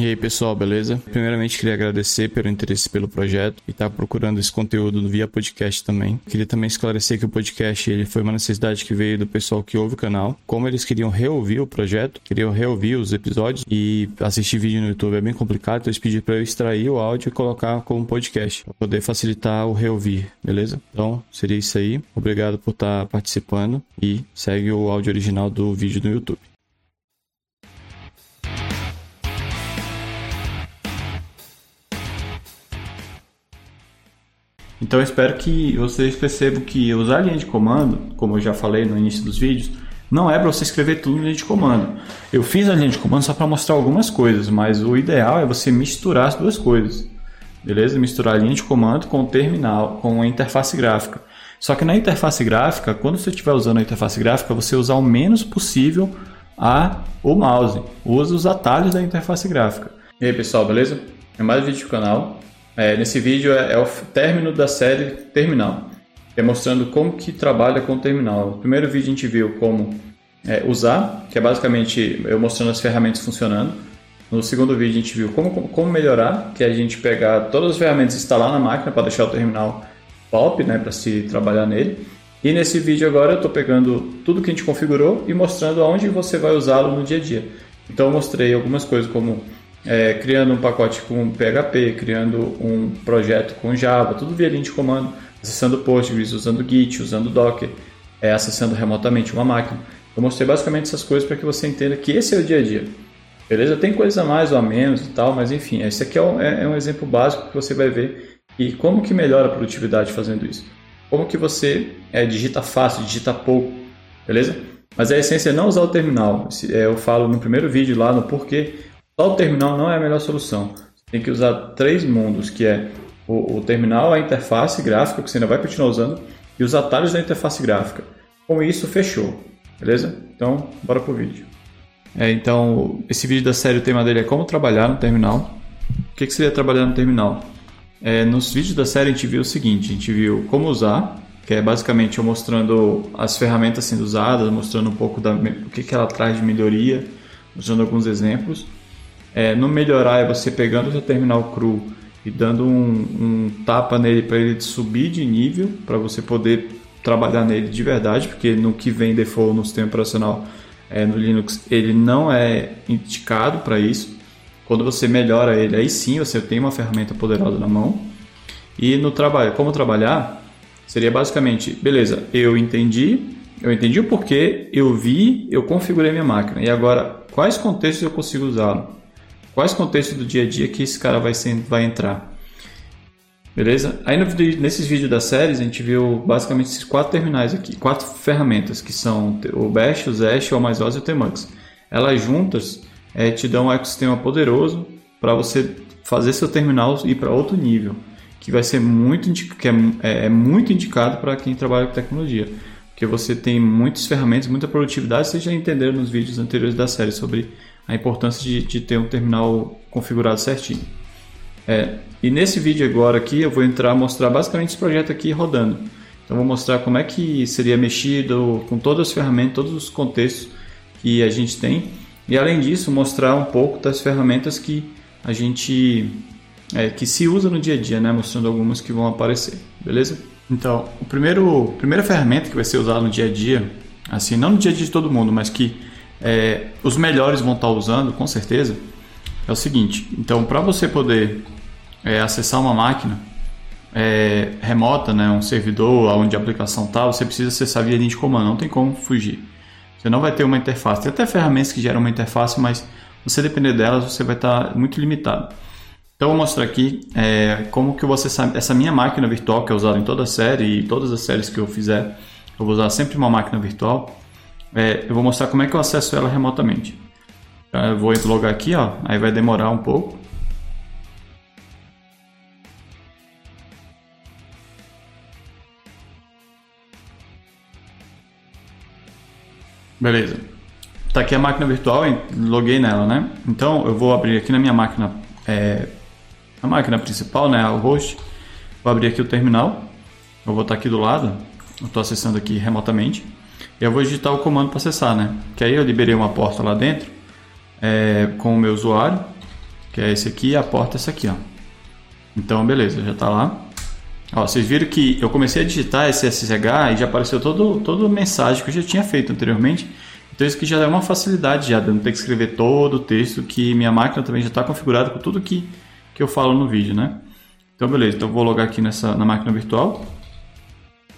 E aí pessoal, beleza? Primeiramente queria agradecer pelo interesse pelo projeto e estar tá procurando esse conteúdo via podcast também. Queria também esclarecer que o podcast ele foi uma necessidade que veio do pessoal que ouve o canal. Como eles queriam reouvir o projeto, queriam reouvir os episódios e assistir vídeo no YouTube é bem complicado, então eles pediram para eu extrair o áudio e colocar como podcast para poder facilitar o reouvir, beleza? Então seria isso aí. Obrigado por estar tá participando e segue o áudio original do vídeo no YouTube. Então eu espero que vocês percebam que usar linha de comando, como eu já falei no início dos vídeos, não é para você escrever tudo em linha de comando. Eu fiz a linha de comando só para mostrar algumas coisas, mas o ideal é você misturar as duas coisas. Beleza? Misturar a linha de comando com o terminal, com a interface gráfica. Só que na interface gráfica, quando você estiver usando a interface gráfica, você usar o menos possível a o mouse. Use os atalhos da interface gráfica. E aí pessoal, beleza? É mais um vídeo do canal. É, nesse vídeo é, é, o término da série Terminal, é mostrando como que trabalha com o terminal. No primeiro vídeo a gente viu como é, usar, que é basicamente eu mostrando as ferramentas funcionando. No segundo vídeo a gente viu como, como melhorar, que é a gente pegar todas as ferramentas e instalar na máquina para deixar o terminal top, né, para se trabalhar nele. E nesse vídeo agora eu estou pegando tudo que a gente configurou e mostrando aonde você vai usá-lo no dia a dia. Então eu mostrei algumas coisas como é, criando um pacote com PHP, criando um projeto com Java, tudo via linha de comando, acessando Postgres, usando Git, usando Docker, é, acessando remotamente uma máquina. Eu mostrei basicamente essas coisas para que você entenda que esse é o dia a dia. Beleza? Tem coisas a mais ou a menos e tal, mas enfim, esse aqui é um, é, é um exemplo básico que você vai ver e como que melhora a produtividade fazendo isso. Como que você é, digita fácil, digita pouco, beleza? Mas a essência é não usar o terminal. É, eu falo no primeiro vídeo lá no porquê só o terminal não é a melhor solução. Você tem que usar três mundos, que é o, o terminal, a interface gráfica, que você ainda vai continuar usando, e os atalhos da interface gráfica. Com isso, fechou. Beleza? Então, bora pro vídeo. É, então, esse vídeo da série, o tema dele é como trabalhar no terminal. O que, que seria trabalhar no terminal? É, nos vídeos da série a gente viu o seguinte, a gente viu como usar, que é basicamente eu mostrando as ferramentas sendo usadas, mostrando um pouco da, o que, que ela traz de melhoria, mostrando alguns exemplos. É, no melhorar é você pegando o seu terminal cru e dando um, um tapa nele para ele subir de nível, para você poder trabalhar nele de verdade, porque no que vem default no sistema operacional é, no Linux ele não é indicado para isso. Quando você melhora ele, aí sim você tem uma ferramenta poderosa na mão. E no trabalho, como trabalhar, seria basicamente, beleza, eu entendi, eu entendi o porquê, eu vi, eu configurei minha máquina. E agora, quais contextos eu consigo usá-lo? Quais contextos do dia a dia que esse cara vai, ser, vai entrar. Beleza? Aí no, nesses vídeos da série a gente viu basicamente esses quatro terminais aqui, quatro ferramentas que são o Bash, o Zash, o Amazos e o Tmux. Elas juntas é, te dão um ecossistema poderoso para você fazer seu terminal ir para outro nível, que vai ser muito que é, é, é muito indicado para quem trabalha com tecnologia, porque você tem muitas ferramentas, muita produtividade. Vocês já entenderam nos vídeos anteriores da série sobre a importância de, de ter um terminal configurado certinho. É, e nesse vídeo agora aqui eu vou entrar mostrar basicamente esse projeto aqui rodando. Então vou mostrar como é que seria mexido com todas as ferramentas, todos os contextos que a gente tem. E além disso, mostrar um pouco das ferramentas que a gente é, que se usa no dia a dia, né? mostrando algumas que vão aparecer, beleza? Então, primeiro primeira ferramenta que vai ser usada no dia a dia, assim, não no dia a dia de todo mundo, mas que é, os melhores vão estar usando, com certeza, é o seguinte. Então, para você poder é, acessar uma máquina é, remota, né, um servidor onde a aplicação está, você precisa acessar via linha de comando, não tem como fugir. Você não vai ter uma interface. Tem até ferramentas que geram uma interface, mas você depender delas, você vai estar muito limitado. Então, eu vou mostrar aqui é, como que você sabe, essa minha máquina virtual que é usada em toda a série e todas as séries que eu fizer, eu vou usar sempre uma máquina virtual é, eu vou mostrar como é que eu acesso ela remotamente. Então, eu vou logar aqui, ó, aí vai demorar um pouco. Beleza. Tá aqui a máquina virtual, loguei nela, né? Então eu vou abrir aqui na minha máquina, é, a máquina principal, né, o host. Vou abrir aqui o terminal. Eu vou estar aqui do lado. Eu estou acessando aqui remotamente eu vou digitar o comando para acessar, né? Que aí eu liberei uma porta lá dentro é, com o meu usuário que é esse aqui, e a porta é essa aqui, ó. Então, beleza, já está lá. Ó, vocês viram que eu comecei a digitar esse SSH e já apareceu todo, toda a mensagem que eu já tinha feito anteriormente. Então isso aqui já é uma facilidade já, de não ter que escrever todo o texto, que minha máquina também já está configurada com tudo que, que eu falo no vídeo, né? Então beleza, então eu vou logar aqui nessa, na máquina virtual.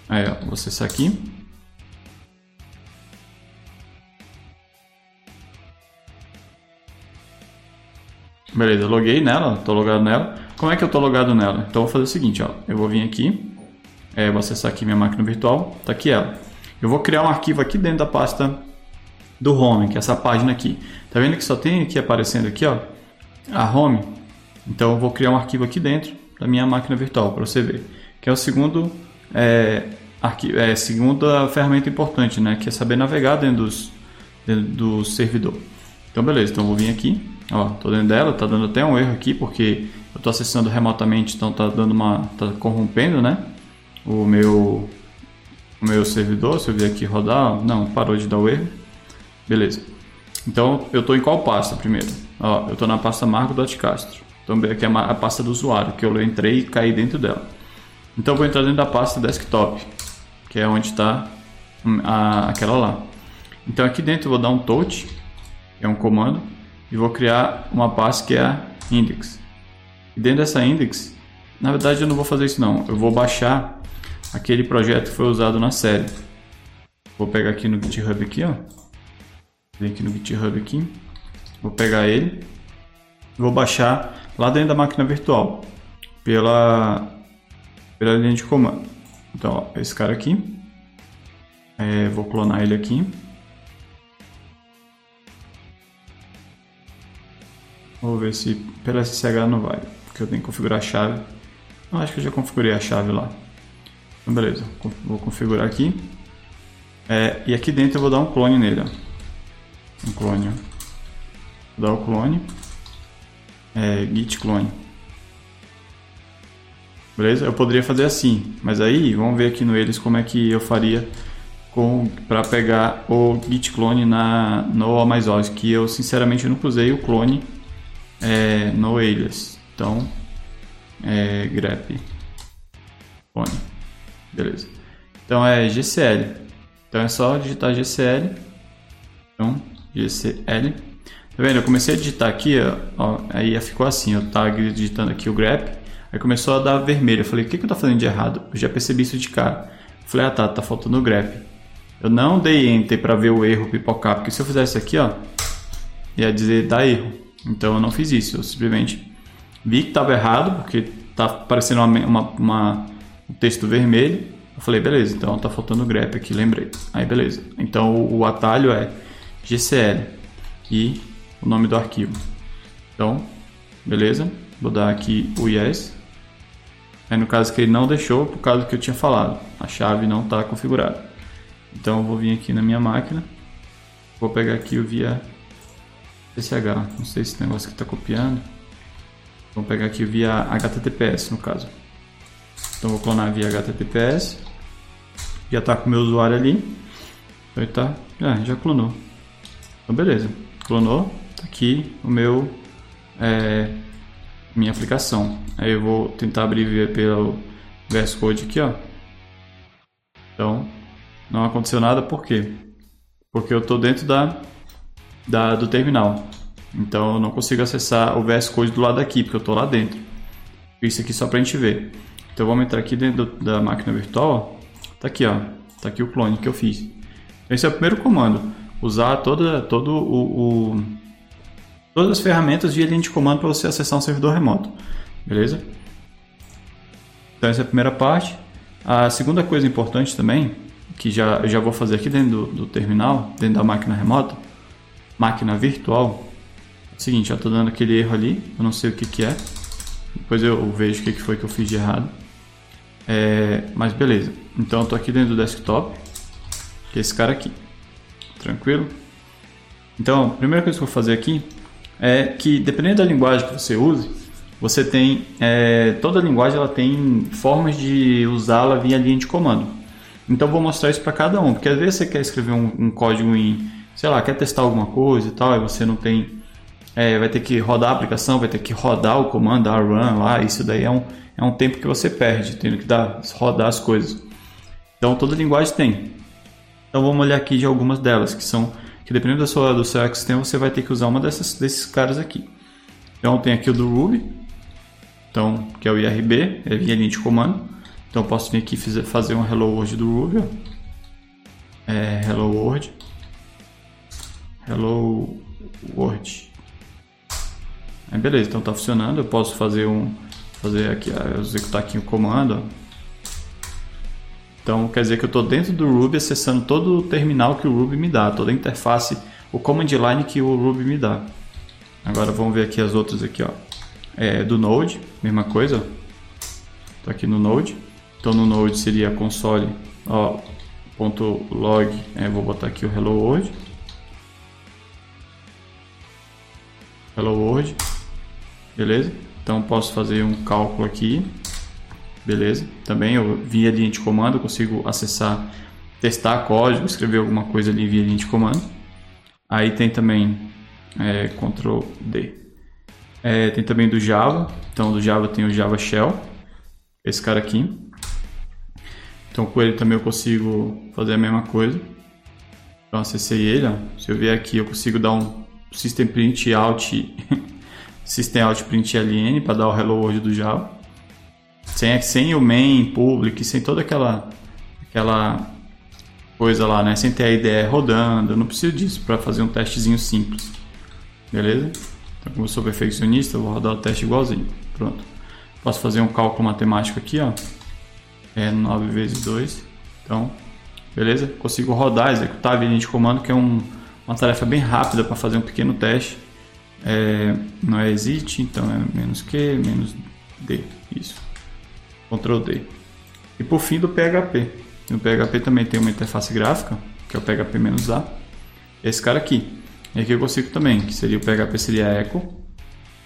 Aí, ó, vou acessar aqui. Beleza, loguei nela, estou logado nela. Como é que eu estou logado nela? Então eu vou fazer o seguinte, ó, eu vou vir aqui, é, vou acessar aqui minha máquina virtual, tá aqui ela. Eu vou criar um arquivo aqui dentro da pasta do home, que é essa página aqui. Tá vendo que só tem aqui aparecendo aqui, ó, a home? Então eu vou criar um arquivo aqui dentro da minha máquina virtual para você ver, que é o segundo é, arquivo, é segunda ferramenta importante, né, que é saber navegar dentro, dos, dentro do servidor. Então beleza, então eu vou vir aqui Ó, tô dentro dela, tá dando até um erro aqui porque eu tô acessando remotamente, então tá dando uma, tá corrompendo, né? O meu, o meu servidor. Se eu vier aqui rodar, não, parou de dar o erro. Beleza. Então eu tô em qual pasta primeiro? Ó, eu tô na pasta marco.castro. Então aqui é a pasta do usuário que eu entrei e caí dentro dela. Então eu vou entrar dentro da pasta desktop, que é onde está aquela lá. Então aqui dentro eu vou dar um touch, é um comando e vou criar uma pasta que é a index. E dentro dessa index, na verdade eu não vou fazer isso não, eu vou baixar aquele projeto que foi usado na série. Vou pegar aqui no GitHub aqui, ó. Vem aqui no GitHub aqui. Vou pegar ele. Vou baixar lá dentro da máquina virtual pela pela linha de comando. Então, ó, esse cara aqui. É, vou clonar ele aqui. Vou ver se pela SSH não vai, porque eu tenho que configurar a chave. Não, acho que eu já configurei a chave lá. Então, beleza, vou configurar aqui. É, e aqui dentro eu vou dar um clone nele. Ó. Um clone. Ó. Vou dar o clone. É, git clone. Beleza? Eu poderia fazer assim, mas aí vamos ver aqui no eles como é que eu faria para pegar o git clone na, no Amazon, que eu sinceramente nunca usei o clone é, alias. Então, é, grep fone. Beleza. Então é GCL. Então é só digitar GCL. Então, GCL. Tá vendo? Eu comecei a digitar aqui, ó, ó aí ficou assim, eu tava digitando aqui o grep, aí começou a dar vermelho. Eu falei, o que, que eu tô fazendo de errado? Eu já percebi isso de cara. Eu falei, ah tá, tá faltando o grep. Eu não dei enter para ver o erro pipocar, porque se eu fizesse aqui, ó, ia dizer dá erro. Então eu não fiz isso, eu simplesmente vi que estava errado, porque tá aparecendo uma, uma, uma, um texto vermelho. Eu falei, beleza, então tá faltando grep aqui, lembrei. Aí beleza. Então o, o atalho é GCL e o nome do arquivo. Então, beleza, vou dar aqui o yes. Aí no caso que ele não deixou, por causa que eu tinha falado, a chave não está configurada. Então eu vou vir aqui na minha máquina, vou pegar aqui o via SSH. Não sei se esse negócio aqui está copiando. Vamos pegar aqui via HTTPS no caso. Então vou clonar via HTTPS. Já está com o meu usuário ali. Aí tá, é, já clonou. Então beleza, clonou. Tá aqui o meu é, minha aplicação. Aí eu vou tentar abrir pelo VS Code aqui, ó. Então não aconteceu nada, por quê? Porque eu estou dentro da da, do terminal. Então eu não consigo acessar o VS Code do lado daqui, porque eu estou lá dentro. Isso aqui só para a gente ver. Então vamos entrar aqui dentro da máquina virtual. Tá aqui, ó. Tá aqui o clone que eu fiz. Esse é o primeiro comando. Usar toda, todo o, o todas as ferramentas de linha de comando para você acessar um servidor remoto. Beleza? Então essa é a primeira parte. A segunda coisa importante também, que já, já vou fazer aqui dentro do, do terminal, dentro da máquina remota, máquina virtual, é o seguinte, eu estou dando aquele erro ali, eu não sei o que, que é, depois eu vejo o que, que foi que eu fiz de errado. É, mas beleza, então eu estou aqui dentro do desktop, que é esse cara aqui, tranquilo? Então, a primeira coisa que eu vou fazer aqui é que dependendo da linguagem que você use, você tem é, toda linguagem ela tem formas de usá-la via linha de comando. Então vou mostrar isso para cada um, porque às vezes você quer escrever um, um código em sei lá, quer testar alguma coisa e tal, e você não tem é, vai ter que rodar a aplicação, vai ter que rodar o comando, a run lá, isso daí é um, é um tempo que você perde, tendo que dar, rodar as coisas. Então toda linguagem tem. Então vamos olhar aqui de algumas delas, que são que dependendo da sua, do seu ecossistema você vai ter que usar uma dessas, desses caras aqui. Então tem aqui o do Ruby, então, que é o IRB, é via linha de comando. Então posso vir aqui fazer um Hello World do Ruby. É, Hello World. Hello World. Aí beleza, então está funcionando. Eu posso fazer um, fazer aqui, executar aqui o comando. Então quer dizer que eu estou dentro do Ruby acessando todo o terminal que o Ruby me dá, toda a interface, o command line que o Ruby me dá. Agora vamos ver aqui as outras aqui, ó. É, do Node, mesma coisa. Estou aqui no Node. Então no Node seria console, ponto log, é, vou botar aqui o hello world. Hello world. Beleza? Então posso fazer um cálculo aqui. Beleza? Também eu via linha de comando, consigo acessar, testar código, escrever alguma coisa ali via linha de comando. Aí tem também é, Ctrl D. É, tem também do Java. Então do Java tem o Java Shell, esse cara aqui. Então com ele também eu consigo fazer a mesma coisa. Então acessei ele, ó. se eu vier aqui eu consigo dar um system print out system out print ln para dar o hello world do Java. Sem, sem o main, public, sem toda aquela aquela coisa lá, né? Sem ter a IDE rodando, eu não preciso disso para fazer um testezinho simples. Beleza? Então, como eu sou perfeccionista, eu vou rodar o teste igualzinho. Pronto. Posso fazer um cálculo matemático aqui, ó. É 9 vezes 2. Então, beleza? Consigo rodar, executar a linha de comando, que é um, uma tarefa bem rápida para fazer um pequeno teste é, não é exit, então é menos Q, menos D, isso. Ctrl D. E por fim do PHP. No PHP também tem uma interface gráfica, que é o PHP-A. Esse cara aqui. E aqui eu consigo também, que seria o PHP seria echo,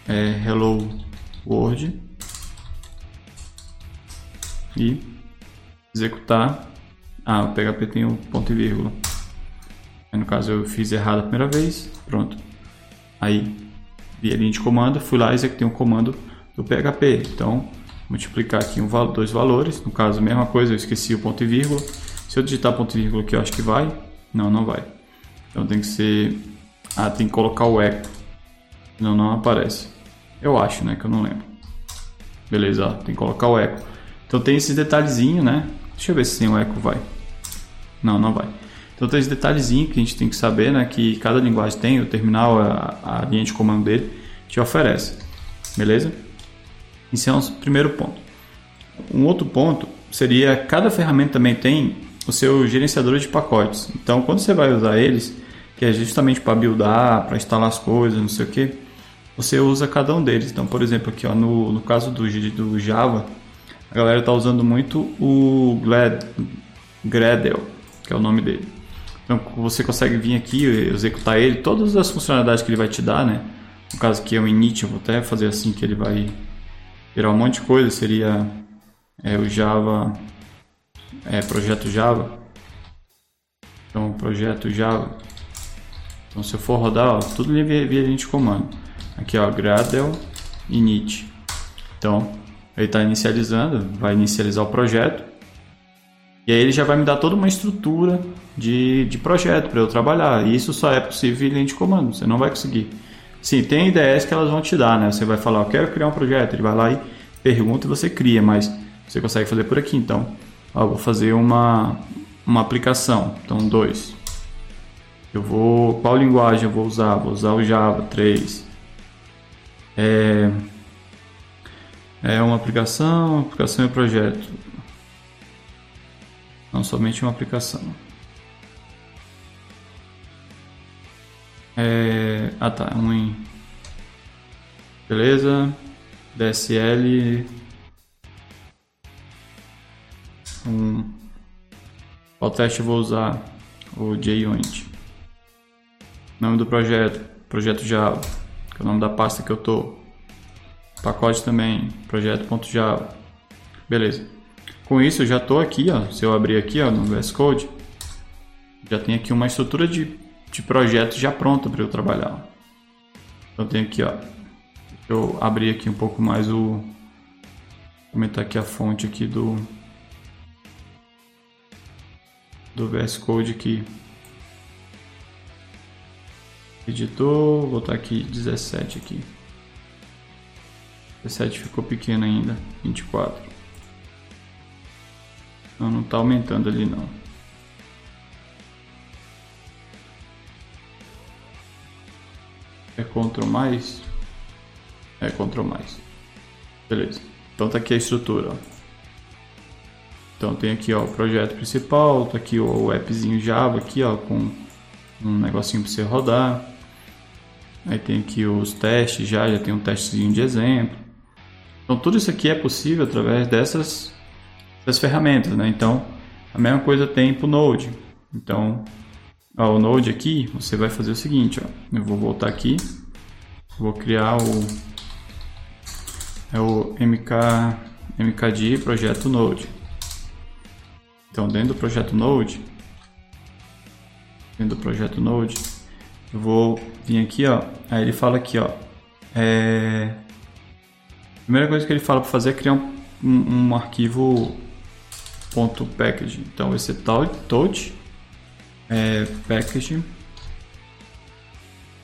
é, hello world e executar. Ah, o PHP tem o ponto e vírgula. Aí, no caso eu fiz errado a primeira vez, pronto. Aí via linha de comando, fui lá e executei um comando do PHP. Então, multiplicar aqui um, dois valores, no caso, a mesma coisa, eu esqueci o ponto e vírgula. Se eu digitar ponto e vírgula aqui, eu acho que vai. Não, não vai. Então tem que ser... Ah, tem que colocar o eco. Não, não aparece. Eu acho, né, que eu não lembro. Beleza, ó, tem que colocar o eco. Então tem esse detalhezinho, né? Deixa eu ver se sem o eco vai. Não, não vai. Então tem esse detalhezinho que a gente tem que saber, né? Que cada linguagem tem, o terminal, a, a linha de comando dele te oferece. Beleza? Esse é o primeiro ponto. Um outro ponto seria cada ferramenta também tem o seu gerenciador de pacotes. Então quando você vai usar eles, que é justamente para buildar, para instalar as coisas, não sei o que, você usa cada um deles. Então, por exemplo, aqui ó, no, no caso do, do Java, a galera está usando muito o Glad, Gradle, que é o nome dele. Então você consegue vir aqui executar ele, todas as funcionalidades que ele vai te dar, né? No caso aqui é o init, eu vou até fazer assim que ele vai virar um monte de coisa, seria é, o Java, é, projeto Java. Então projeto Java. Então se eu for rodar, ó, tudo via, via linha de comando. Aqui ó, Gradle init. Então ele está inicializando, vai inicializar o projeto. E aí ele já vai me dar toda uma estrutura de, de projeto para eu trabalhar. E isso só é possível em linha de comando, você não vai conseguir. Sim, tem ideias que elas vão te dar, né? Você vai falar, eu quero criar um projeto, ele vai lá e pergunta e você cria, mas você consegue fazer por aqui. Então, ó, vou fazer uma, uma aplicação. Então, dois. Eu vou. Qual linguagem eu vou usar? Vou usar o Java 3. É, é uma aplicação, aplicação e projeto somente uma aplicação. É... Ah tá, um em... Beleza. DSL. Um... Qual teste eu vou usar? O JUnit. Nome do projeto. Projeto Java. Que é o nome da pasta que eu tô. Pacote também. Projeto.java. Beleza. Com isso, eu já estou aqui, ó, se eu abrir aqui ó, no VS Code, já tem aqui uma estrutura de, de projeto já pronta para eu trabalhar. Então tem aqui, ó. Deixa eu abrir aqui um pouco mais o. Aumentar aqui a fonte aqui do. Do VS Code aqui. Editor, vou botar aqui 17 aqui. 17 ficou pequeno ainda, 24. Não, não tá aumentando ali não. É Ctrl mais? É Ctrl mais. Beleza. Então tá aqui a estrutura, ó. Então tem aqui ó, o projeto principal, tá aqui o appzinho Java aqui ó, com um negocinho para você rodar. Aí tem aqui os testes já, já tem um testezinho de exemplo. Então tudo isso aqui é possível através dessas, dessas ferramentas, né? Então a mesma coisa tem para o Node. Então ó, o Node aqui você vai fazer o seguinte, ó. Eu vou voltar aqui, vou criar o é o MK MKD projeto Node. Então dentro do projeto Node, dentro do projeto Node, eu vou vir aqui, ó. Aí ele fala aqui, ó. É... A primeira coisa que ele fala para fazer é criar um, um, um arquivo .package. Então esse touch é package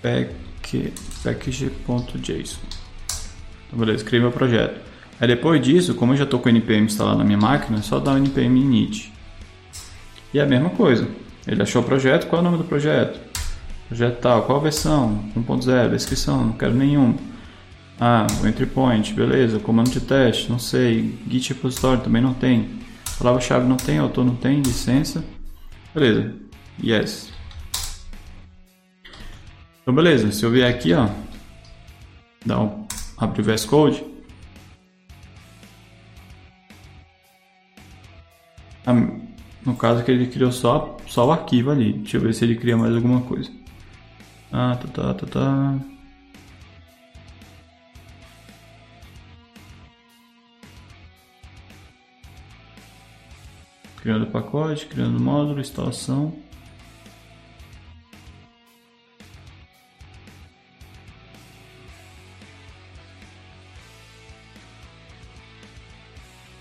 pack, package.json. Então beleza, criei meu projeto. Aí depois disso, como eu já estou com o npm instalado na minha máquina, é só dar o npm init. E é a mesma coisa. Ele achou o projeto, qual é o nome do projeto? Projeto tal, qual a versão? 1.0, descrição, não quero nenhum. Ah, o entry point, beleza. Comando de teste, não sei. Git repository também não tem. Palavra-chave não tem, autor não tem, licença. Beleza. Yes. Então, beleza. Se eu vier aqui, ó, dá um, abrir o VS Code. No caso que ele criou só, só o arquivo ali. Deixa eu ver se ele cria mais alguma coisa. Ah, tá, tá, tá, tá. Criando pacote, criando módulo, instalação.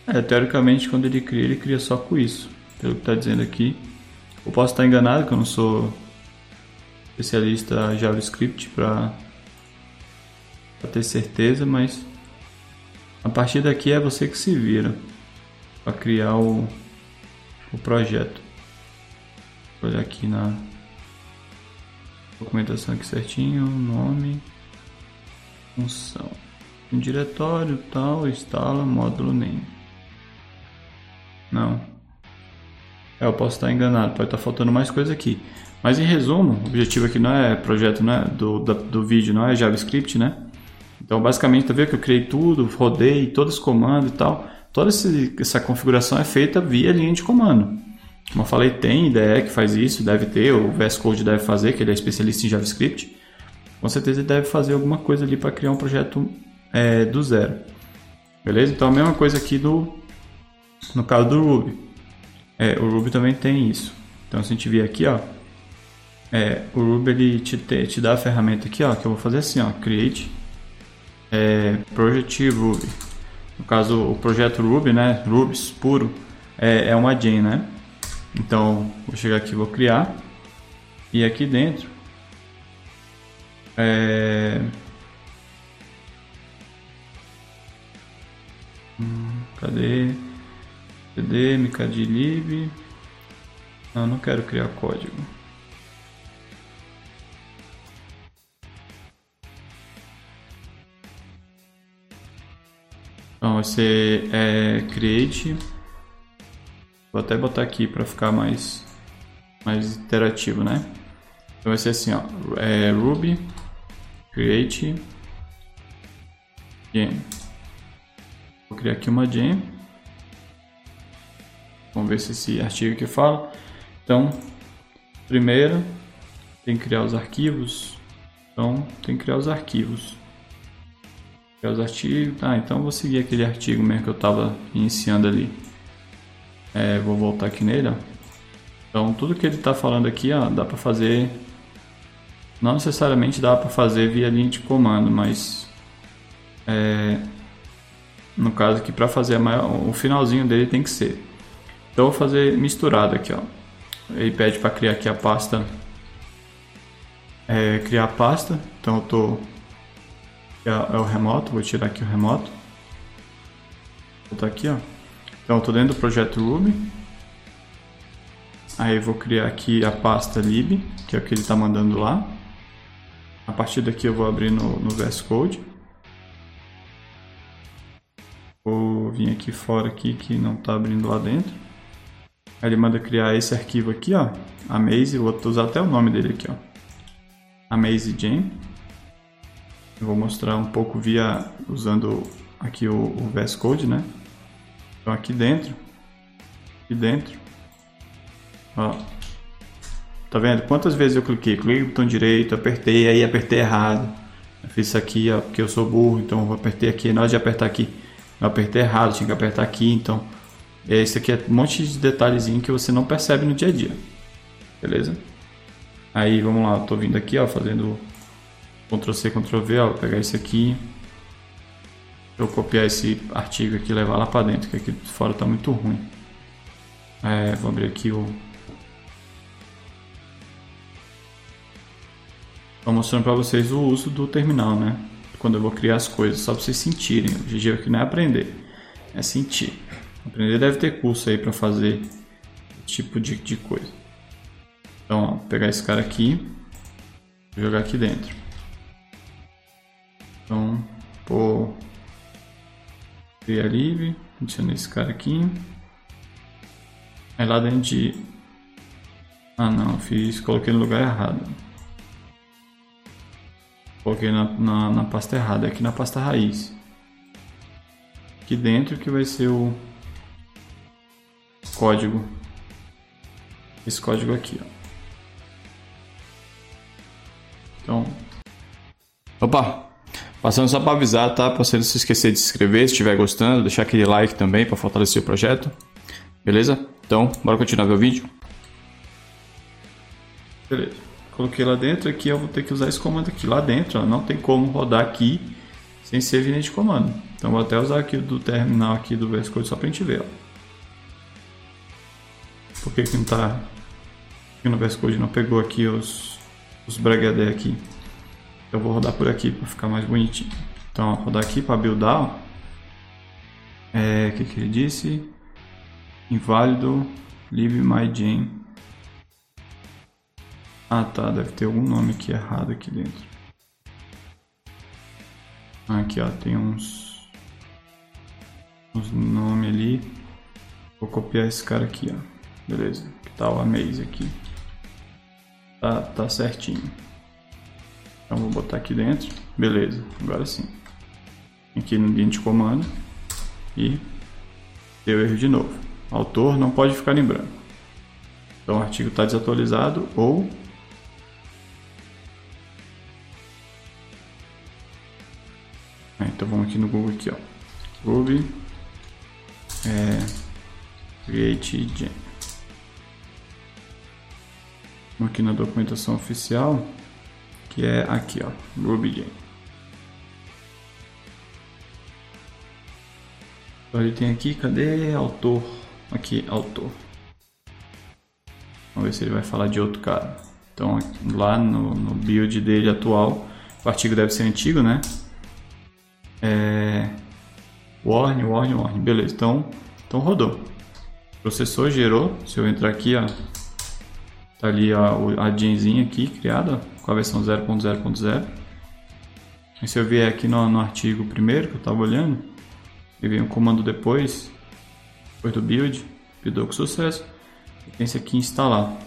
É, teoricamente, quando ele cria, ele cria só com isso. Pelo que está dizendo aqui. Eu posso estar enganado, que eu não sou especialista JavaScript para ter certeza, mas a partir daqui é você que se vira para criar o, o projeto. Vou olhar aqui na documentação aqui certinho, nome, função, um diretório tal, instala módulo name. Não. É, eu posso estar enganado, pode estar faltando mais coisa aqui. Mas em resumo, o objetivo aqui não é projeto né, do, do, do vídeo, não é JavaScript, né? Então basicamente, tá vendo que eu criei tudo, rodei todos os comandos e tal. Toda essa configuração é feita via linha de comando. Como eu falei, tem IDE que faz isso, deve ter, o VS Code deve fazer, que ele é especialista em JavaScript. Com certeza ele deve fazer alguma coisa ali para criar um projeto é, do zero. Beleza? Então a mesma coisa aqui do, no caso do Ruby. É, o Ruby também tem isso. Então se a gente vir aqui, ó, é, o Ruby ele te, te, dá a ferramenta aqui, ó, que eu vou fazer assim, ó, create é, project Ruby. No caso, o projeto Ruby, né, Ruby puro, é, é uma gen, né? Então, vou chegar aqui, vou criar e aqui dentro é, hum, cadê? CD, mkdlib. Não, não quero criar código. Ser é, create. Vou até botar aqui para ficar mais, mais interativo, né? Então vai ser assim, ó, é, Ruby create gem. Vou criar aqui uma gem. Vamos ver se esse artigo aqui fala. Então, primeiro tem que criar os arquivos. Então, tem que criar os arquivos os artigos. Tá, então vou seguir aquele artigo mesmo que eu estava iniciando ali. É, vou voltar aqui nele, ó. Então tudo que ele está falando aqui, ó, dá para fazer Não necessariamente dá para fazer via linha de comando, mas é, no caso aqui para fazer maior, o finalzinho dele tem que ser. Então vou fazer misturado aqui, ó. Ele pede para criar aqui a pasta, é, criar a pasta. Então eu tô é, é o remoto, vou tirar aqui o remoto. Vou botar aqui, ó. Então tô dentro do projeto Ruby. Aí vou criar aqui a pasta lib, que é o que ele está mandando lá. A partir daqui eu vou abrir no, no VS Code. Vou vir aqui fora aqui que não está abrindo lá dentro. Aí ele manda criar esse arquivo aqui, ó. Amaze, vou usar até o nome dele aqui, ó. Amaze Jam. Eu vou mostrar um pouco via usando aqui o, o VS Code, né? Então aqui dentro, aqui dentro, ó, Tá vendo? Quantas vezes eu cliquei? Cliquei no botão direito, apertei, aí apertei errado. Eu fiz isso aqui, ó, porque eu sou burro, então eu apertei aqui. Na hora de apertar aqui, eu apertei errado, tinha que apertar aqui. Então, esse aqui é um monte de detalhezinho que você não percebe no dia a dia. Beleza? Aí, vamos lá, eu tô vindo aqui, ó, fazendo Ctrl C, Ctrl V, ó, vou pegar esse aqui. Eu copiar esse artigo aqui e levar lá para dentro, que aqui fora tá muito ruim. É, vou abrir aqui o Estou mostrando para vocês o uso do terminal, né? Quando eu vou criar as coisas, só para vocês sentirem. O objetivo aqui não é aprender, é sentir. Aprender deve ter curso aí para fazer tipo de, de coisa. Então, ó, vou pegar esse cara aqui, jogar aqui dentro. Então, vou criar livre, adicionar esse cara aqui. Aí lá dentro de... Ah não, fiz, coloquei no lugar errado. Coloquei na, na, na pasta errada, aqui na pasta raiz. Aqui dentro que vai ser o código. Esse código aqui, ó. Então, opa, passando só para avisar, tá? Para você não se esquecer de se inscrever, se estiver gostando, deixar aquele like também para fortalecer o projeto. Beleza? Então, bora continuar ver o vídeo. Beleza. Coloquei lá dentro, aqui eu vou ter que usar esse comando aqui. Lá dentro, ó, não tem como rodar aqui sem ser vinha de comando. Então vou até usar aqui do terminal aqui do VS Code só para gente ver. Ó. Por que, que não tá aqui no VS Code não pegou aqui os, os aqui? Eu vou rodar por aqui para ficar mais bonitinho. Então, ó, rodar aqui para buildar. É, o que, que ele disse? Inválido, leave my ah tá, deve ter algum nome aqui errado aqui dentro. Aqui ó, tem uns, uns nomes ali. Vou copiar esse cara aqui ó. Beleza, que tá o Amaze aqui. Tá, tá certinho. Então vou botar aqui dentro. Beleza, agora sim. Aqui no ambiente de comando. E deu erro de novo. Autor não pode ficar em branco. Então o artigo está desatualizado ou Então vamos aqui no Google aqui, ó. Google é, Create Gen. Vamos aqui na documentação oficial, que é aqui, ó, Ruby Gen. Então ele tem aqui, cadê autor? Aqui, autor. Vamos ver se ele vai falar de outro cara. Então lá no, no build dele atual, o artigo deve ser antigo, né? É... Warn, warn, warn. Beleza, então, então rodou. Processor gerou. Se eu entrar aqui, ó, tá ali a, a genzinha aqui criada com a versão 0.0.0. E se eu vier aqui no, no artigo primeiro que eu estava olhando, e vem um comando depois, depois do build, buildou com sucesso, tem esse aqui instalar.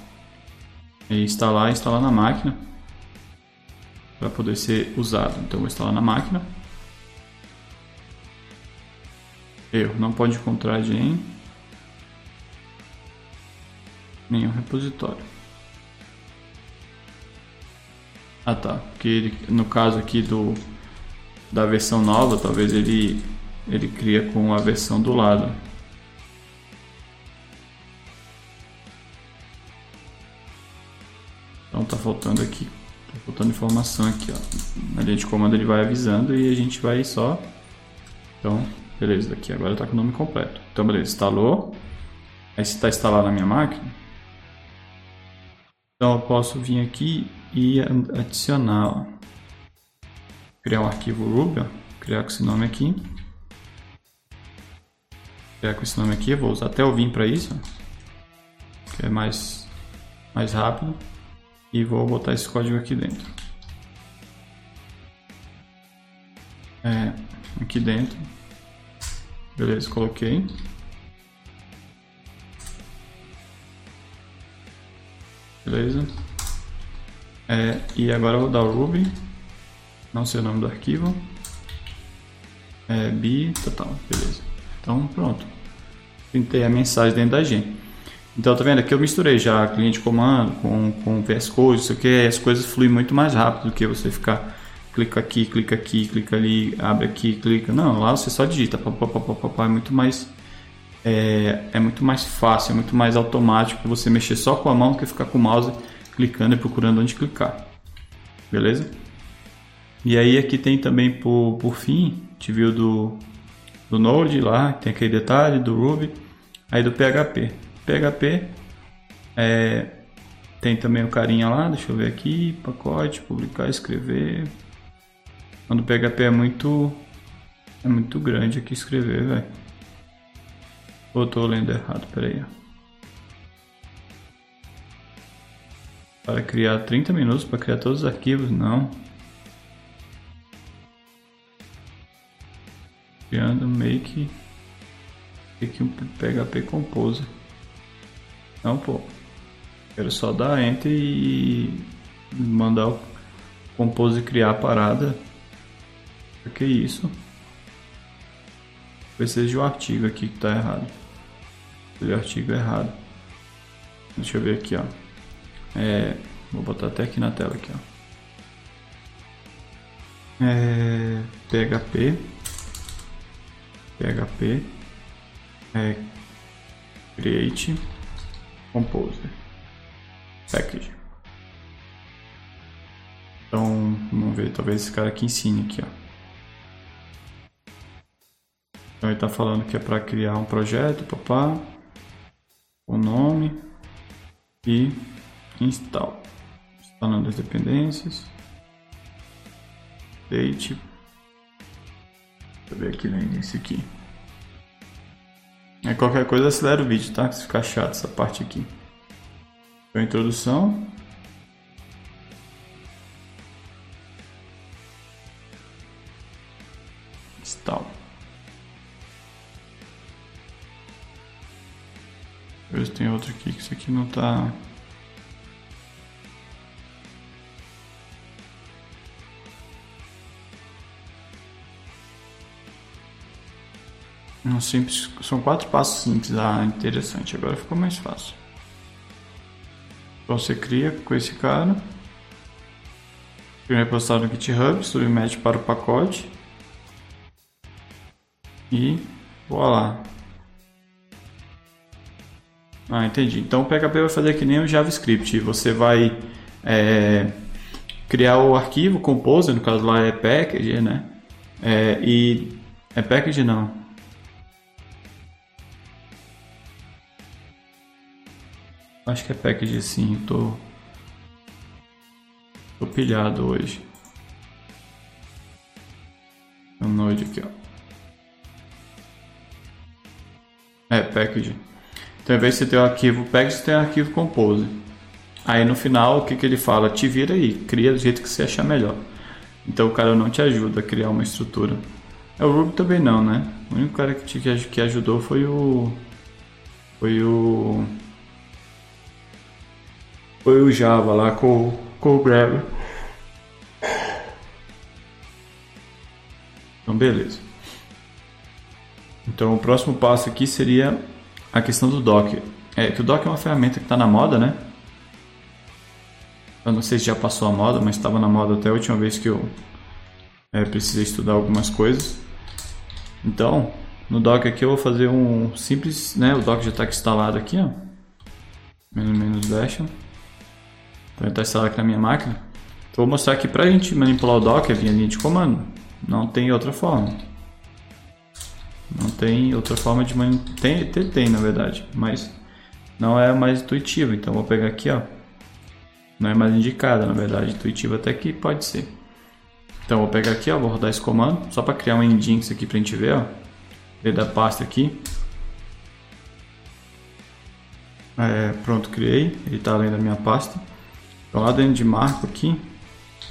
E instalar, instalar na máquina para poder ser usado. Então vou instalar na máquina. Erro, não pode encontrar em nenhum repositório. Ah tá, porque ele, no caso aqui do da versão nova, talvez ele ele cria com a versão do lado. Então tá faltando aqui Botando informação aqui, ó. Na linha de comando ele vai avisando e a gente vai só. Então, beleza, daqui agora tá com o nome completo. Então, beleza, instalou. Aí se está instalado na minha máquina. Então eu posso vir aqui e adicionar, ó. Criar um arquivo Ruby, ó. Criar com esse nome aqui. Criar com esse nome aqui, vou usar até o Vim para isso, ó. Que é mais, mais rápido e vou botar esse código aqui dentro. É, aqui dentro. Beleza, coloquei. Beleza. É, e agora eu vou dar o Ruby. Não sei o nome do arquivo. É, total, beleza. Então pronto. Printei a mensagem dentro da gente. Então, tá vendo? Aqui eu misturei já cliente comando com, com VS Code, isso aqui, as coisas fluem muito mais rápido do que você ficar clica aqui, clica aqui, clica ali, abre aqui, clica. Não, lá você só digita, pá, pá, pá, pá, pá, é muito mais é, é muito mais fácil, é muito mais automático você mexer só com a mão que ficar com o mouse clicando e procurando onde clicar. Beleza? E aí aqui tem também por, por fim, te viu do, do Node lá, tem aquele detalhe do Ruby, aí do PHP. PHP. É, tem também o carinha lá, deixa eu ver aqui, pacote, publicar, escrever. Quando o PHP é muito é muito grande aqui escrever, velho. Ou tô lendo errado, peraí. Para criar 30 minutos para criar todos os arquivos, não. Criando make, make um PHP Composer. Não, pô. Quero só dar enter e mandar o compose criar a parada. Que isso? Precisa de um artigo aqui que tá errado. O artigo é errado. Deixa eu ver aqui, ó. É, vou botar até aqui na tela aqui, ó. É, PHP PHP é, create Composer Package. Então, vamos ver, talvez esse cara aqui ensine aqui, ó. Então ele está falando que é para criar um projeto, papá, o nome e install. Instalando as dependências. Date. Deixa eu ver aqui no início aqui. É qualquer coisa acelera o vídeo, tá? Se ficar chato essa parte aqui. Então, introdução. Install. Se tem outro aqui que isso aqui não tá. Um simples, são quatro passos simples. Ah, interessante. Agora ficou mais fácil. Você cria com esse cara. Cria um repositório no GitHub, submete para o pacote. E lá. Ah, entendi. Então o PHP vai fazer que nem o JavaScript. Você vai é, criar o arquivo Composer, no caso lá é package, né? É, e é package não. Acho que é package sim, tô. Tô pilhado hoje. O Node aqui, ó. É, package. Então, ao invés de você ter o arquivo package, você tem o arquivo compose. Aí no final, o que, que ele fala? Te vira aí, cria do jeito que você achar melhor. Então o cara não te ajuda a criar uma estrutura. É o Ruby também não, né? O único cara que, te, que ajudou foi o. Foi o foi o Java lá com, com o Gravity. Então, beleza. Então, o próximo passo aqui seria a questão do Docker. É que o Docker é uma ferramenta que está na moda, né? Eu não sei se já passou a moda, mas estava na moda até a última vez que eu é, precisei estudar algumas coisas. Então, no Docker aqui eu vou fazer um simples, né? O Docker já está instalado aqui, ó. Menos menos dash. Então ele está instalado aqui na minha máquina. Então, vou mostrar aqui para a gente manipular o Docker via linha de comando. Não tem outra forma. Não tem outra forma de manipular. Tem, tem, tem, na verdade, mas não é mais intuitivo. Então, vou pegar aqui, ó. Não é mais indicada, na verdade. Intuitivo até que pode ser. Então, vou pegar aqui, ó. Vou rodar esse comando. Só para criar um Nginx aqui para a gente ver, ó. Dentro da pasta aqui. É, pronto, criei. Ele está além da minha pasta. Então, lá dentro de marco aqui,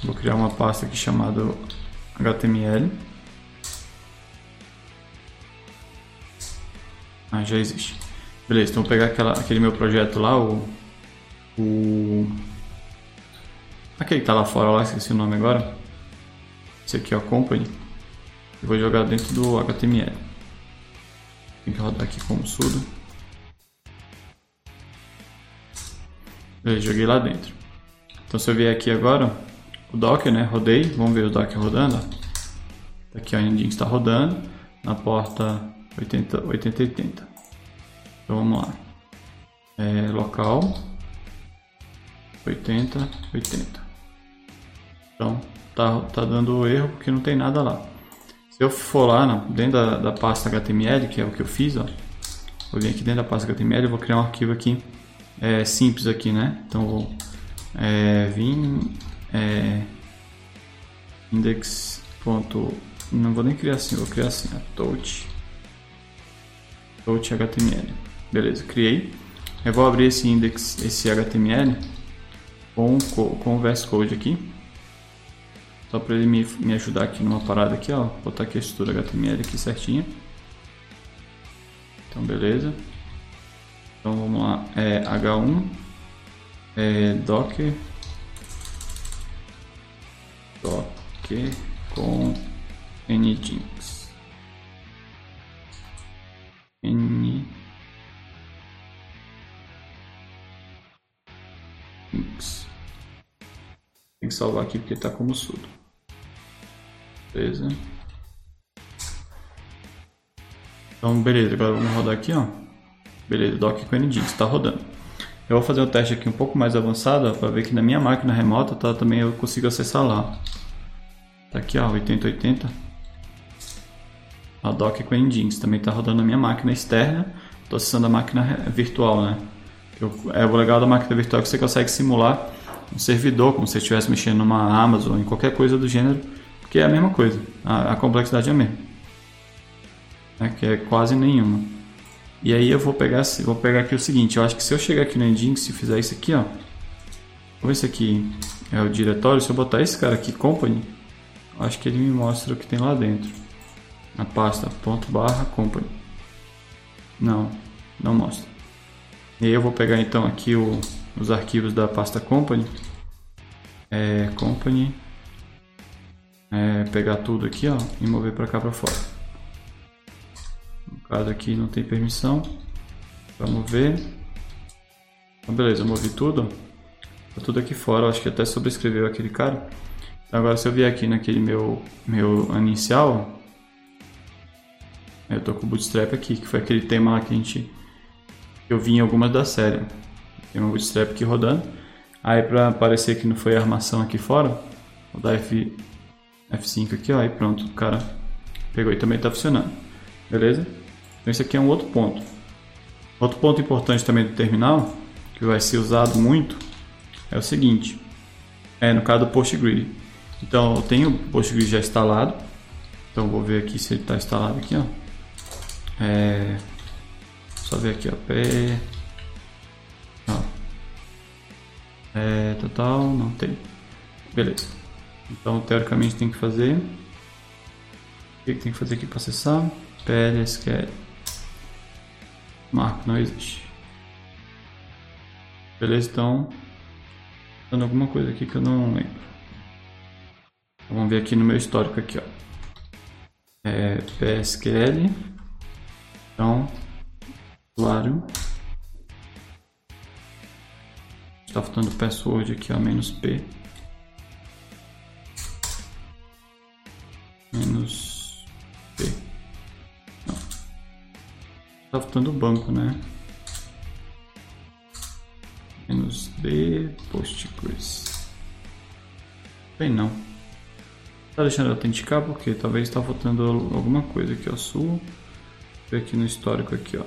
Vou criar uma pasta aqui chamada HTML. Ah, já existe. Beleza, então vou pegar aquela, aquele meu projeto lá, o, o... Aquele que tá lá fora, lá, esqueci o nome agora. Esse aqui é o Company. E vou jogar dentro do HTML. Tem que rodar aqui como sudo. Beleza, joguei lá dentro. Então se eu vier aqui agora, o Docker, né? Rodei, vamos ver o Docker rodando. Tá aqui a Nginx está rodando na porta 80, 8080. Então vamos lá. É, local 80, 80. Então tá, tá dando erro porque não tem nada lá. Se eu for lá no, dentro da, da, pasta HTML, que é o que eu fiz, ó, vou vir aqui dentro da pasta HTML, vou criar um arquivo aqui é, simples aqui, né? Então vou é, vir é, index. Ponto, não vou nem criar assim, vou criar assim, a touch, touch HTML. Beleza, criei. Eu vou abrir esse index, esse HTML com, com o VS Code aqui. Só para ele me, me ajudar aqui numa parada aqui, ó. Botar aqui a estrutura HTML aqui certinha. Então, beleza. Então, vamos lá. É H1, é Docker Docker com nginx. N Tem que salvar aqui porque está como sudo. Beleza. Então, beleza. Agora vamos rodar aqui, ó. Beleza, Docker com nginx. Está rodando. Eu vou fazer um teste aqui um pouco mais avançado para ver que na minha máquina remota tá, também eu consigo acessar lá. Tá aqui ó, 8080. A Docker com Nginx também está rodando na minha máquina externa. Estou acessando a máquina virtual, né? Eu, é o legal da máquina virtual é que você consegue simular um servidor, como se você estivesse mexendo numa Amazon, em qualquer coisa do gênero, porque é a mesma coisa. A, a complexidade é a mesma. É, que é quase nenhuma. E aí eu vou pegar, vou pegar aqui o seguinte, eu acho que se eu chegar aqui no Nginx e fizer isso aqui, ó. Vou ver se aqui é o diretório, se eu botar esse cara aqui, company, acho que ele me mostra o que tem lá dentro. Na pasta ponto barra company. Não, não mostra. E aí eu vou pegar então aqui o, os arquivos da pasta company. É, company. É, pegar tudo aqui ó, e mover para cá para fora caso aqui não tem permissão. Vamos ver. Então, beleza, eu movi tudo. Tá tudo aqui fora, eu acho que até sobrescreveu aquele cara. Então, agora se eu vier aqui naquele meu, meu inicial, eu tô com o Bootstrap aqui, que foi aquele tema lá que a gente que eu vi em algumas da série. Tem um Bootstrap aqui rodando. Aí para aparecer que não foi armação aqui fora, vou dar F, F5 aqui, ó, e pronto, o cara pegou e também está funcionando. Beleza? Então esse aqui é um outro ponto. Outro ponto importante também do terminal, que vai ser usado muito, é o seguinte. É no caso do PostGrid. Então eu tenho o PostGrid já instalado. Então vou ver aqui se ele está instalado aqui, ó. É, só ver aqui, ó. Ó. É, total, não tem. Beleza. Então teoricamente tem que fazer. O que tem que fazer aqui para acessar? PLSQL. Marco não existe. Beleza, então. Dando alguma coisa aqui que eu não lembro. Vamos ver aqui no meu histórico aqui, ó. É PSQL. Então, usuário. Está faltando password aqui, ó, menos P. Menos Tá faltando o banco, né? Menos D, Postgres. Bem, não. Tá deixando autenticar porque talvez está faltando alguma coisa aqui, ó. Sul. Ver aqui no histórico aqui, ó.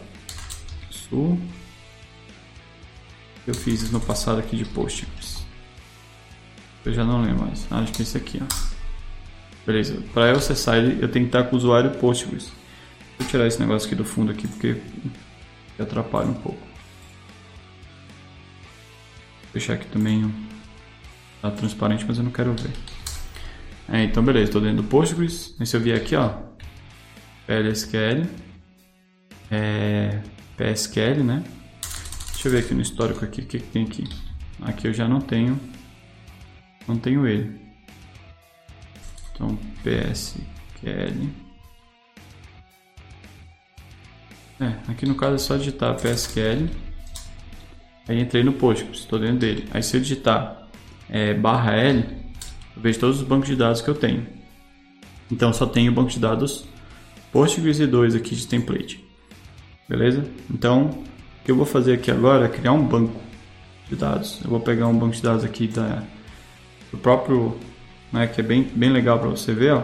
Sul. Eu fiz no passado aqui de Postgres. Eu já não lembro mais. Ah, acho que é esse aqui, ó. Beleza. Para eu acessar ele, eu tenho que estar com o usuário Postgres. Vou tirar esse negócio aqui do fundo aqui porque atrapalha um pouco. Vou deixar aqui também tá transparente, mas eu não quero ver. É, então beleza, estou dentro do Postgres. E se eu vier aqui, ó, PLSQL, é, PSQL, né? Deixa eu ver aqui no histórico aqui, o que, que tem aqui. Aqui eu já não tenho, não tenho ele. Então, PSQL. É, aqui no caso é só digitar PSQL. Aí entrei no Postgres, estou dentro dele. Aí se eu digitar é, barra L, eu vejo todos os bancos de dados que eu tenho. Então só tenho o banco de dados Postgres e 2 aqui de template. Beleza? Então, o que eu vou fazer aqui agora é criar um banco de dados. Eu vou pegar um banco de dados aqui da, do próprio né, que é bem, bem legal para você ver, ó,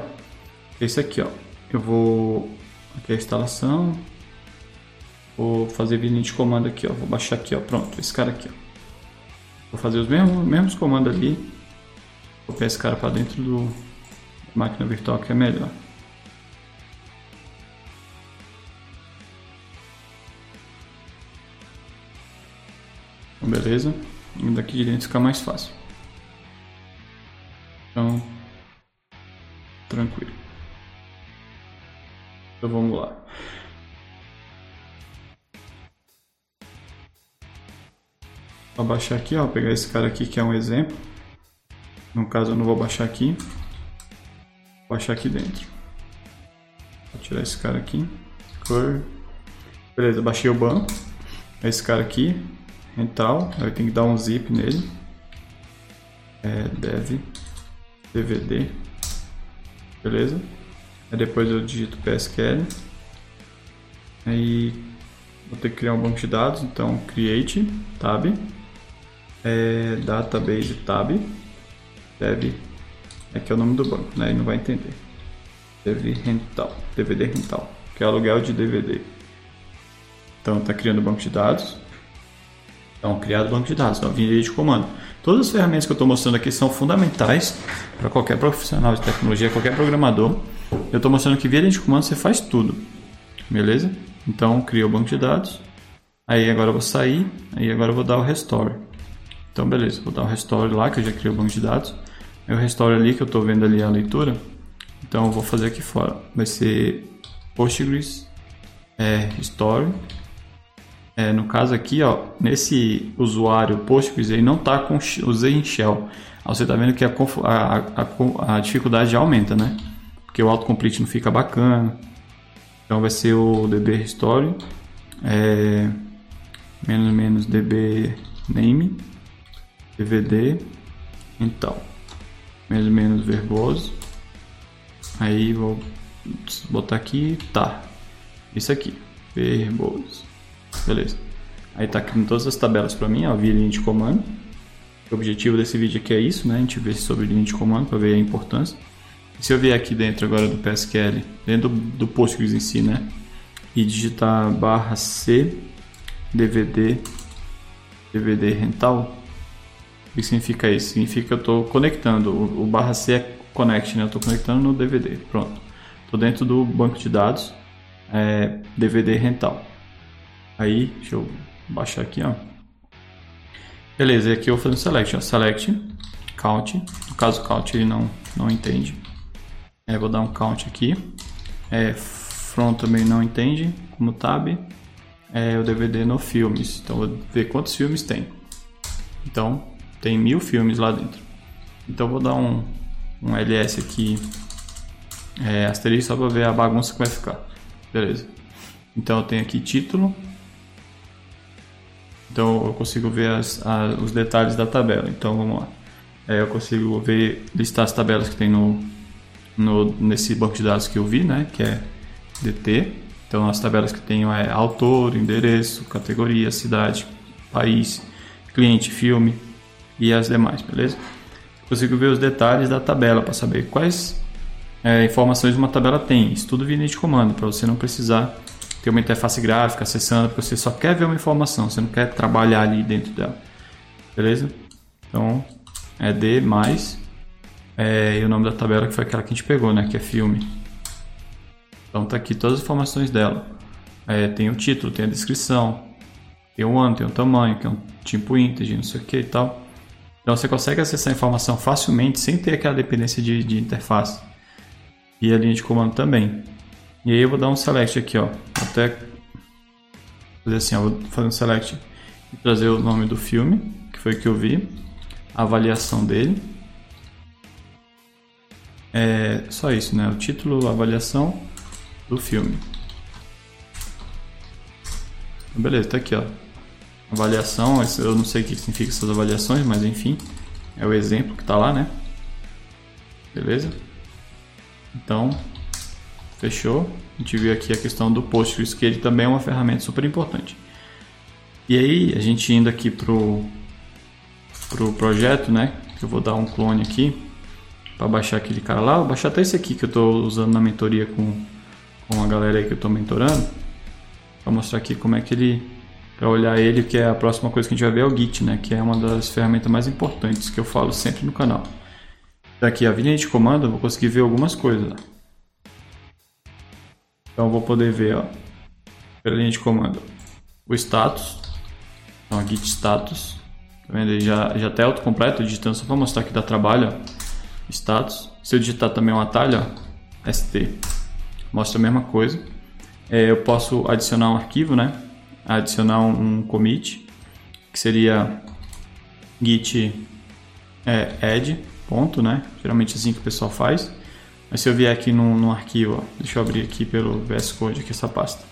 esse aqui, ó. Eu vou aqui é a instalação, vou fazer linha de comando aqui, ó, vou baixar aqui, ó, pronto, esse cara aqui, ó. Vou fazer os mesmos, mesmos comandos ali, vou pegar esse cara para dentro do máquina virtual que é melhor. Então, beleza, e daqui de dentro fica mais fácil. Então, tranquilo. Então vamos lá. Vou baixar aqui, ó, pegar esse cara aqui que é um exemplo. No caso eu não vou baixar aqui. Vou baixar aqui dentro. Vou tirar esse cara aqui. Cor. Beleza, baixei o banco. Esse cara aqui. Rental. Aí tem que dar um zip nele. É, deve DVD, beleza? Aí depois eu digito PSQL, aí vou ter que criar um banco de dados, então create tab, é, database tab, deve, aqui é o nome do banco, né? E não vai entender. Deve rental, DVD rental, que é aluguel de DVD. Então está criando banco de dados. Então, criado banco de dados, então, vinha de comando. Todas as ferramentas que eu estou mostrando aqui são fundamentais para qualquer profissional de tecnologia, qualquer programador. Eu estou mostrando que via de comando você faz tudo, beleza? Então, cria o banco de dados. Aí agora eu vou sair, aí agora eu vou dar o restore. Então, beleza, vou dar o restore lá, que eu já criei o banco de dados. Aí o restore ali, que eu estou vendo ali a leitura. Então, eu vou fazer aqui fora. Vai ser Postgres é, Restore é, no caso aqui, ó, nesse usuário Postgres, ele não está com o Z em Shell. Você está vendo que a, a, a, a, dificuldade aumenta, né? Porque o autocomplete não fica bacana. Então vai ser o db restore, é, menos menos db name, dvd, então, menos menos verboso. Aí vou botar aqui, tá, isso aqui, verboso. Beleza. Aí tá criando todas as tabelas para mim, ó, via linha de comando. O objetivo desse vídeo aqui é isso, né? A gente vê sobre linha de comando para ver a importância. E se eu vier aqui dentro agora do PSQL, dentro do, do Postgres em si, né? E digitar barra C DVD DVD rental, o que significa isso? Significa que eu estou conectando, o, o, barra C é connect, né? Eu estou conectando no DVD, pronto. Estou dentro do banco de dados é, DVD rental. Aí, deixa eu baixar aqui, ó. Beleza, e aqui eu vou fazer um select, ó. Select, count. No caso, count ele não, não entende. É, vou dar um count aqui. É, front também não entende, como tab. É o DVD no filmes. Então, vou ver quantos filmes tem. Então, tem mil filmes lá dentro. Então, vou dar um, um ls aqui, é, asterisco, só para ver a bagunça que vai ficar. Beleza. Então, eu tenho aqui título, então eu consigo ver as, os detalhes da tabela. Então vamos lá. É, eu consigo ver, listar as tabelas que tem no, no, nesse banco de dados que eu vi, né? Que é DT. Então as tabelas que tem é autor, endereço, categoria, cidade, país, cliente, filme e as demais, beleza? consigo ver os detalhes da tabela para saber quais é, informações uma tabela tem. Isso tudo via de comando, para você não precisar ter uma interface gráfica acessando, porque você só quer ver uma informação, você não quer trabalhar ali dentro dela. Beleza? Então, é D mais é, e o nome da tabela que foi aquela que a gente pegou, né? Que é filme. Então tá aqui todas as informações dela. É, tem o título, tem a descrição, tem o ano, tem o tamanho, que é um tipo integer, não sei o que e tal. Então você consegue acessar a informação facilmente sem ter aquela dependência de, de interface. E a linha de comando também. E aí eu vou dar um select aqui, ó. Até fazer assim, ó, vou fazer um select e trazer o nome do filme, que foi que eu vi, a avaliação dele. É só isso, né? O título, a avaliação do filme. Beleza, tá aqui, ó. Avaliação, eu não sei o que significa essas avaliações, mas enfim, é o exemplo que tá lá, né? Beleza? Então, fechou. A gente viu aqui a questão do Postgres, que ele também é uma ferramenta super importante. E aí, a gente indo aqui pro, pro projeto, né? Eu vou dar um clone aqui para baixar aquele cara lá. Vou baixar até esse aqui que eu estou usando na mentoria com, com a galera aí que eu estou mentorando. Para mostrar aqui como é que ele. Para olhar ele, que é a próxima coisa que a gente vai ver é o Git, né? Que é uma das ferramentas mais importantes que eu falo sempre no canal. Daqui a linha de comando eu vou conseguir ver algumas coisas. Então eu vou poder ver, ó, pela linha de comando, o status. Então, a git status. Tá vendo? Ele já, já até autocompleto, digitando só para mostrar que dá trabalho. Ó. Status. Se eu digitar também um atalho, ó, ST, mostra a mesma coisa. É, eu posso adicionar um arquivo, né? Adicionar um, um commit, que seria git é, add, ponto, né? Geralmente é assim que o pessoal faz. Mas se eu vier aqui no, no arquivo, ó, deixa eu abrir aqui pelo VS Code aqui essa pasta.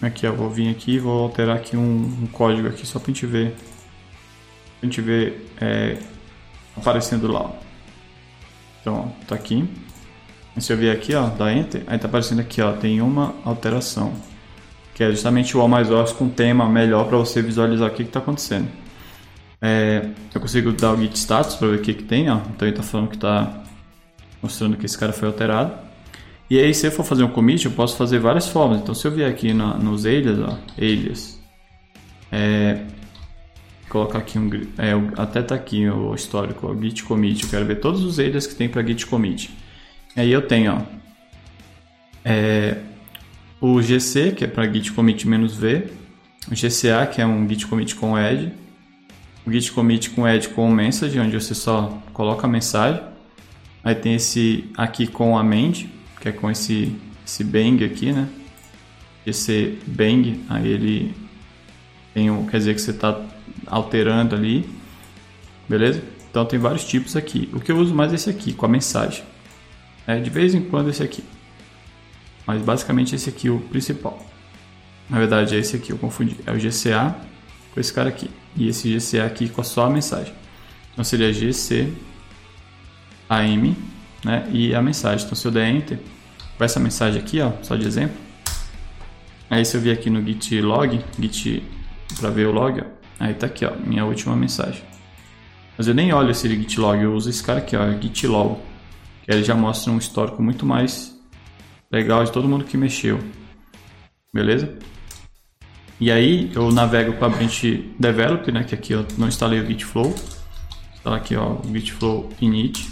Aqui, ó, vou vir aqui e vou alterar aqui um, um, código aqui só para a gente ver, a gente ver é, aparecendo lá. Então, ó, tá aqui. Se eu vier aqui, ó, dá Enter, aí tá aparecendo aqui, ó, tem uma alteração, que é justamente o O mais OS com tema melhor para você visualizar o que está acontecendo. É, eu consigo dar o git status para ver o que, que tem, ó. Então ele está falando que está mostrando que esse cara foi alterado. E aí se eu for fazer um commit, eu posso fazer várias formas. Então se eu vier aqui na, nos alias, ó, alias, é, colocar aqui um, é, até tá aqui o histórico, o git commit. Eu quero ver todos os alias que tem para git commit. Aí eu tenho, ó, é, o GC, que é para git commit "-v", o GCA, que é um git commit com add, o git commit com add com message, onde você só coloca a mensagem. Aí tem esse aqui com amend, que é com esse, esse bang aqui, né? Esse bang, aí ele tem o, quer dizer que você está alterando ali, beleza? Então tem vários tipos aqui. O que eu uso mais é esse aqui, com a mensagem. É, de vez em quando esse aqui. Mas basicamente esse aqui é o principal. Na verdade é esse aqui, eu confundi. É o GCA com esse cara aqui e esse GCA aqui com só a mensagem. Então seria GC AM né, e a mensagem. Então se eu der Enter, com essa mensagem aqui, ó, só de exemplo. Aí se eu vir aqui no git log, git para ver o log, ó, aí tá aqui, ó, minha última mensagem. Mas eu nem olho esse git log, eu uso esse cara aqui, ó, git log, ele já mostra um histórico muito mais legal de todo mundo que mexeu. Beleza? E aí eu navego para a branch develop, né, que aqui eu não instalei o git flow. Está aqui ó, o git flow init.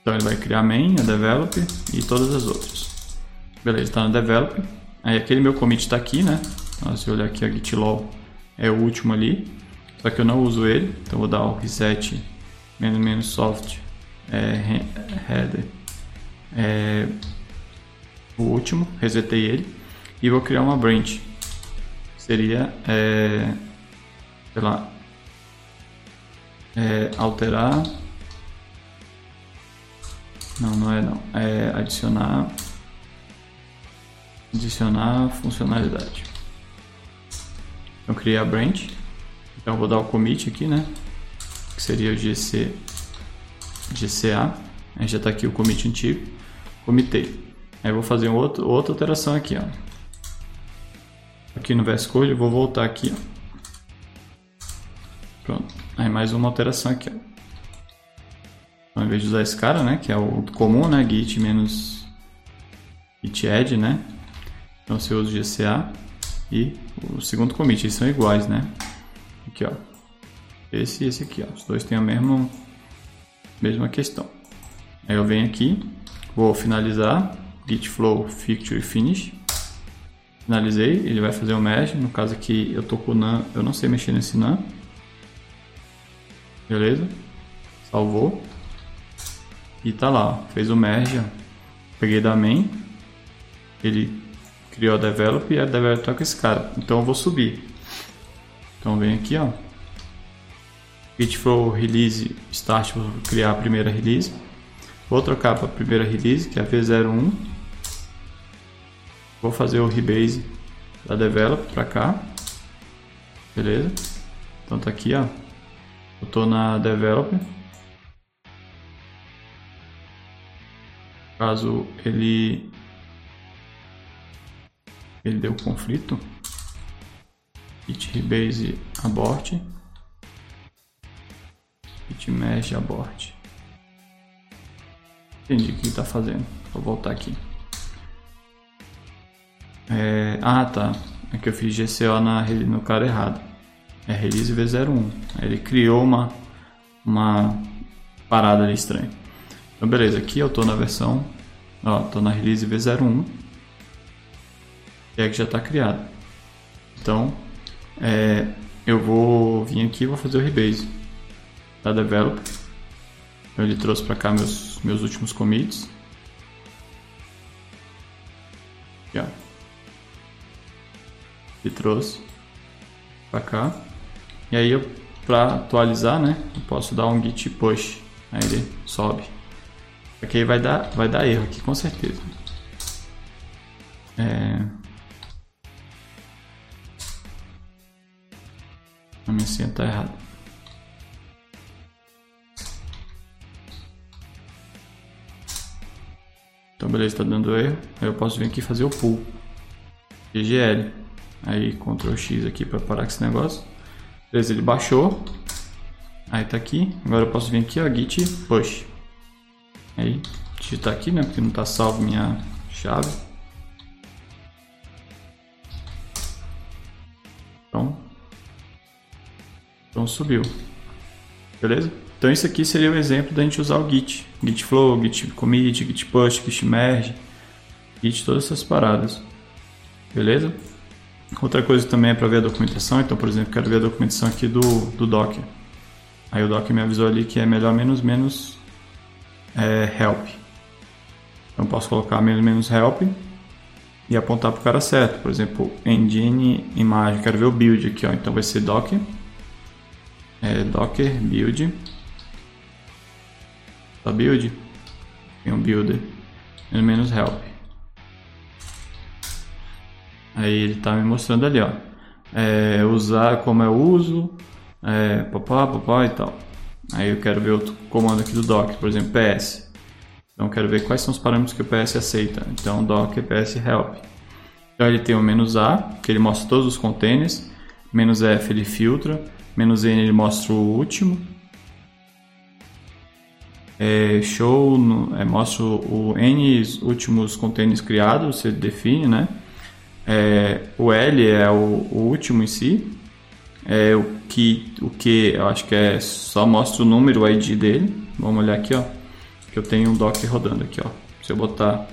Então ele vai criar main, a develop e todas as outras. Beleza, está no develop. Aí aquele meu commit está aqui, né? Então, se eu olhar aqui a git log é o último ali. Só que eu não uso ele, então vou dar o reset menos menos soft é, header é, o último, resetei ele e vou criar uma branch seria, é, sei lá, é, alterar, não, não é não, é adicionar, adicionar funcionalidade. Então criei a branch, então vou dar o commit aqui, né, que seria o GC, GCA, aí já está aqui o commit antigo, comitei. Aí vou fazer um outro, outra alteração aqui, ó aqui no VS Code, eu vou voltar aqui, ó. Pronto. Aí mais uma alteração aqui, ó. Então, ao invés de usar esse cara, né, que é o comum, né, git menos git add, né? Então você usa o GCA e o segundo commit, eles são iguais, né? Aqui, ó. Esse e esse aqui, ó. Os dois têm a mesma mesma questão. Aí eu venho aqui, vou finalizar git flow feature finish. Finalizei, ele vai fazer o merge. No caso aqui eu tô com num, eu não sei mexer nesse num. Beleza? Salvou. E tá lá, fez o merge. Ó. Peguei da main. Ele criou a develop e a develop tá com esse cara. Então eu vou subir. Então vem aqui, ó. Git flow release start, vou criar a primeira release. Vou trocar para a primeira release, que é a V01. Vou fazer o rebase da develop para cá. Beleza? Então tá aqui, ó. Eu tô na developer. Caso ele ele deu conflito, git rebase abort, git mesh abort. Entendi o que está fazendo. Vou voltar aqui. É... Ah, tá. É que eu fiz GCO na, no cara errado é release V01. Ele criou uma, uma parada ali estranha. Então beleza, aqui eu estou na versão, ó, tô na release V01 e é que já está criado. Então é, eu vou vir aqui e vou fazer o rebase da developer. Então, ele trouxe para cá meus, meus últimos commits. Ó. Ele trouxe para cá. E aí eu para atualizar, né, eu posso dar um git push, aí ele sobe. Aqui vai dar vai dar erro aqui com certeza. É... A minha senha está errada. Então beleza, está dando erro. Eu posso vir aqui fazer o pull. GGL. Aí Ctrl X aqui para parar com esse negócio. Beleza, ele baixou. Aí tá aqui. Agora eu posso vir aqui, ó, git push. Aí, digitar aqui, né, porque não tá salvo minha chave. Então, então subiu. Beleza? Então isso aqui seria o exemplo da gente usar o git. Git flow, git commit, git push, git merge, git todas essas paradas. Beleza? Outra coisa também é para ver a documentação, então, por exemplo, quero ver a documentação aqui do, do Docker. Aí o Docker me avisou ali que é melhor menos menos é, help. Então posso colocar menos menos help e apontar para o cara certo. Por exemplo, engine imagem, quero ver o build aqui, ó. então vai ser Docker, é, Docker build, tá build, tem um builder, menos menos help. Aí ele está me mostrando ali, ó. É, usar como é o uso, é, papá, papá e tal. Aí eu quero ver outro comando aqui do docker, por exemplo, ps. Então quero ver quais são os parâmetros que o ps aceita. Então docker ps help. Então ele tem o menos a, que ele mostra todos os containers, menos f ele filtra, menos n ele mostra o último. É, show no, é, mostra o n últimos containers criados, você define, né? É, o L é o, o, último em si. É, o que o que eu acho que é só mostra o número, o ID dele. Vamos olhar aqui, ó. Que eu tenho um Docker rodando aqui, ó. Se eu botar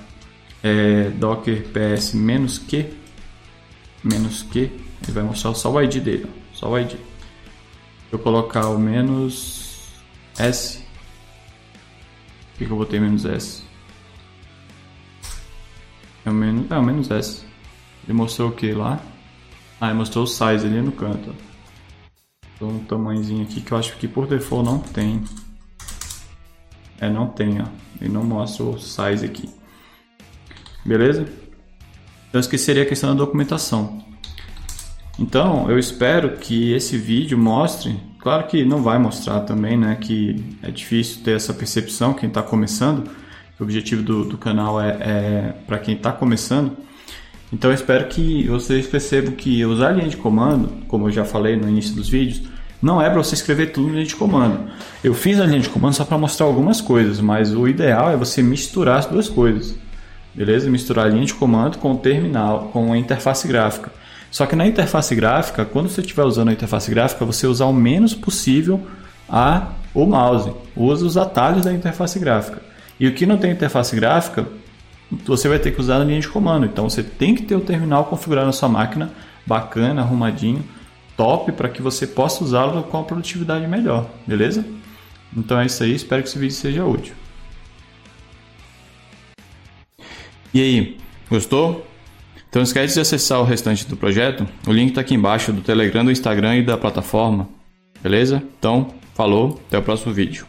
é, Docker PS menos Q, menos Q, ele vai mostrar só o ID dele, ó. Só o ID. Eu colocar o menos S, por que, que eu botei menos S? É o menos, é o menos S. Ele mostrou o que lá? Ah, ele mostrou o size ali no canto. Então um tamanhozinho aqui que eu acho que por default não tem. É, não tem, ó. Ele não mostra o size aqui. Beleza? Então esqueceria a questão da documentação. Então, eu espero que esse vídeo mostre, claro que não vai mostrar também, né, que é difícil ter essa percepção quem está começando. O objetivo do, do canal é, é para quem está começando, Então eu espero que vocês percebam que usar linha de comando, como eu já falei no início dos vídeos, não é para você escrever tudo em linha de comando. Eu fiz a linha de comando só para mostrar algumas coisas, mas o ideal é você misturar as duas coisas. Beleza? Misturar a linha de comando com o terminal, com a interface gráfica. Só que na interface gráfica, quando você estiver usando a interface gráfica, você usar o menos possível a o mouse. Use os atalhos da interface gráfica. E o que não tem interface gráfica, você vai ter que usar a linha de comando. Então você tem que ter o terminal configurado na sua máquina, bacana, arrumadinho, top, para que você possa usá-lo com a produtividade melhor, beleza? Então é isso aí, espero que esse vídeo seja útil. E aí, gostou? Então esquece de acessar o restante do projeto. O link está aqui embaixo do Telegram, do Instagram e da plataforma. Beleza? Então, falou, até o próximo vídeo.